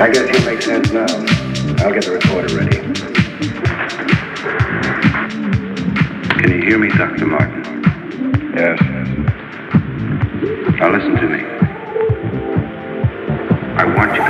I guess you make sense now. I'll get the recorder ready. Can you hear me, Dr. Martin? Yes. Now listen to me. I want you to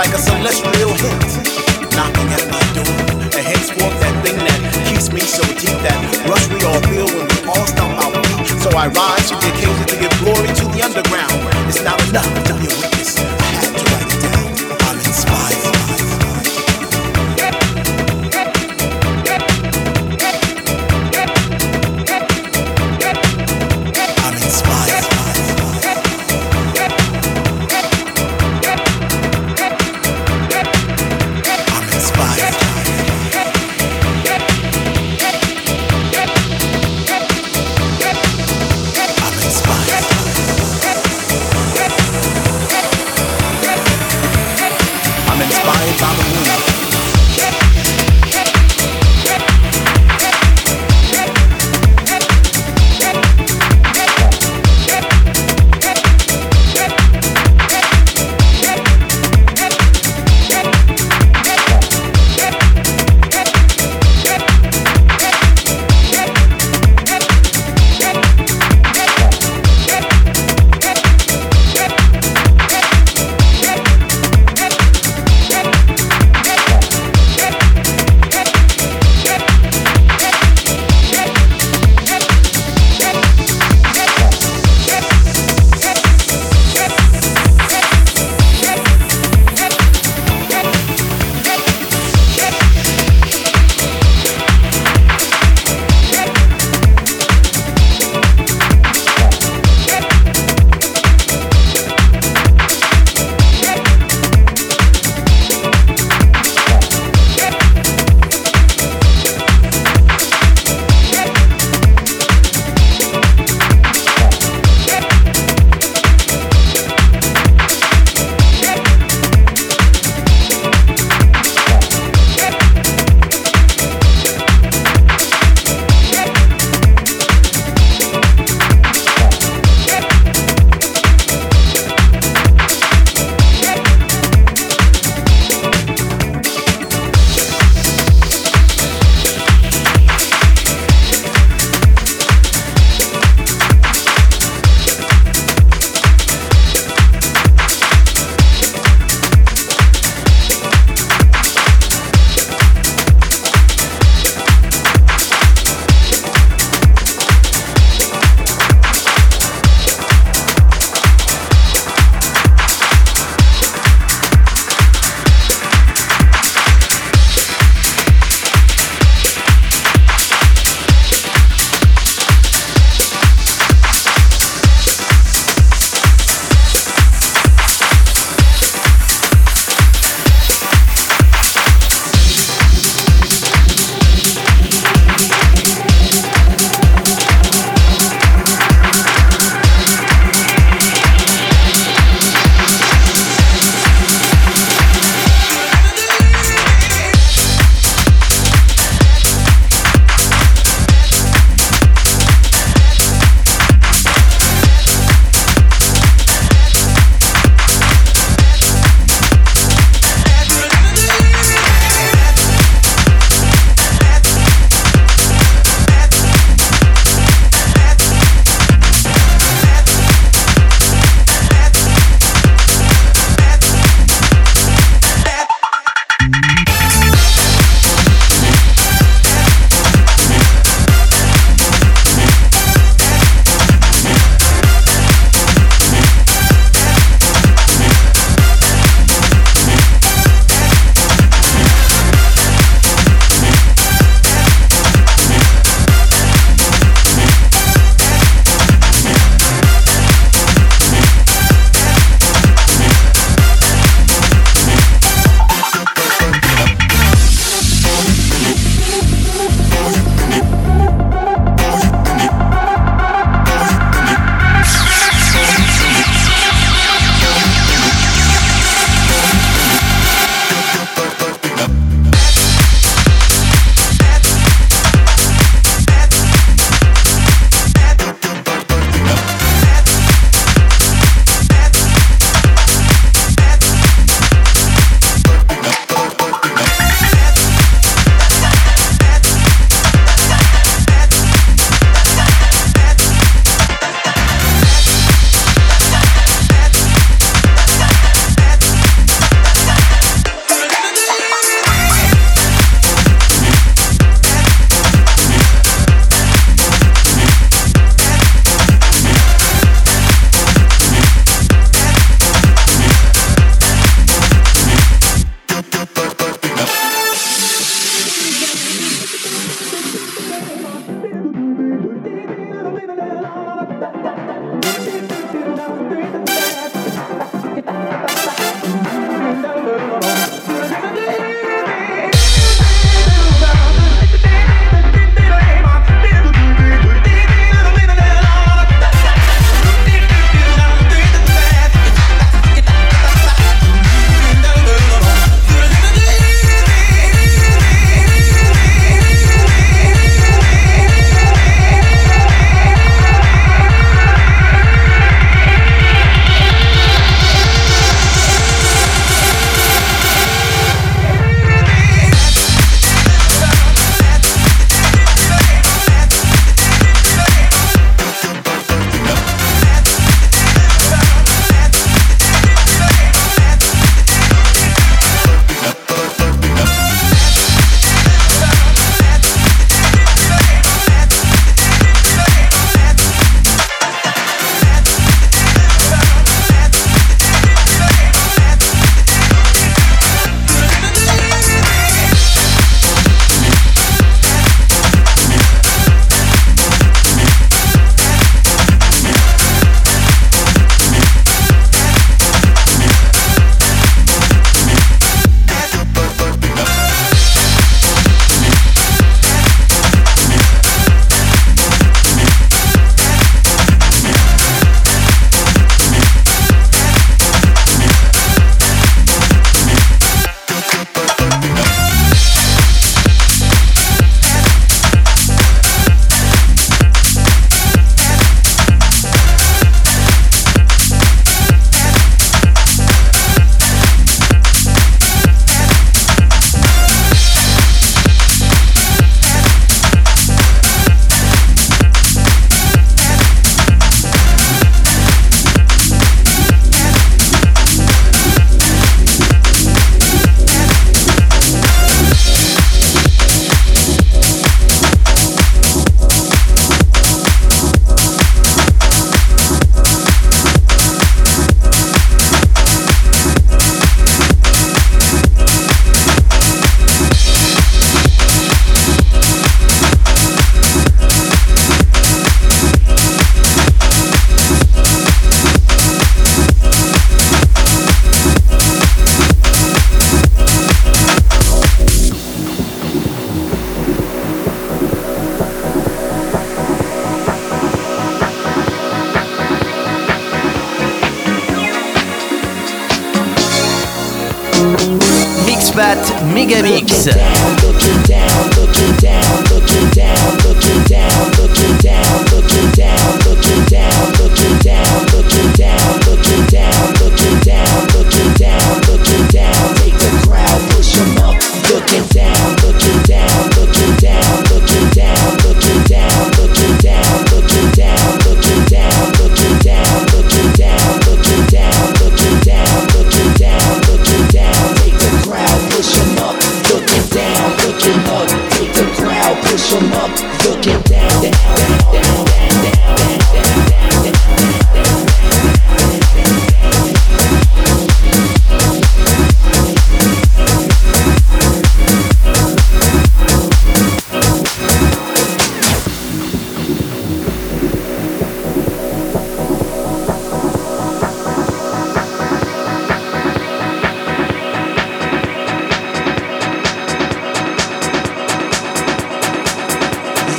like a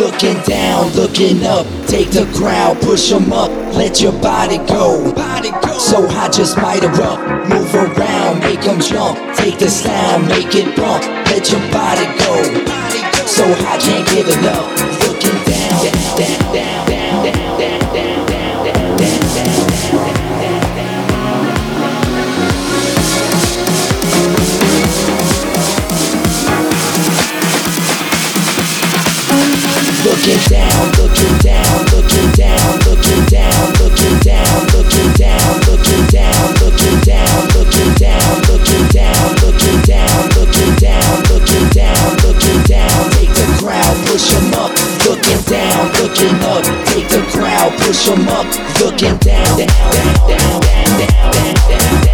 Looking down, looking up. Take the ground, push them up. Let your body go. So I just might erupt. Move around, make them jump. Take the sound, make it bump. Let your body go. So I can't give it up. Looking down, down, down, down, down. push them up, looking down, down, down, down, down, down, down. down.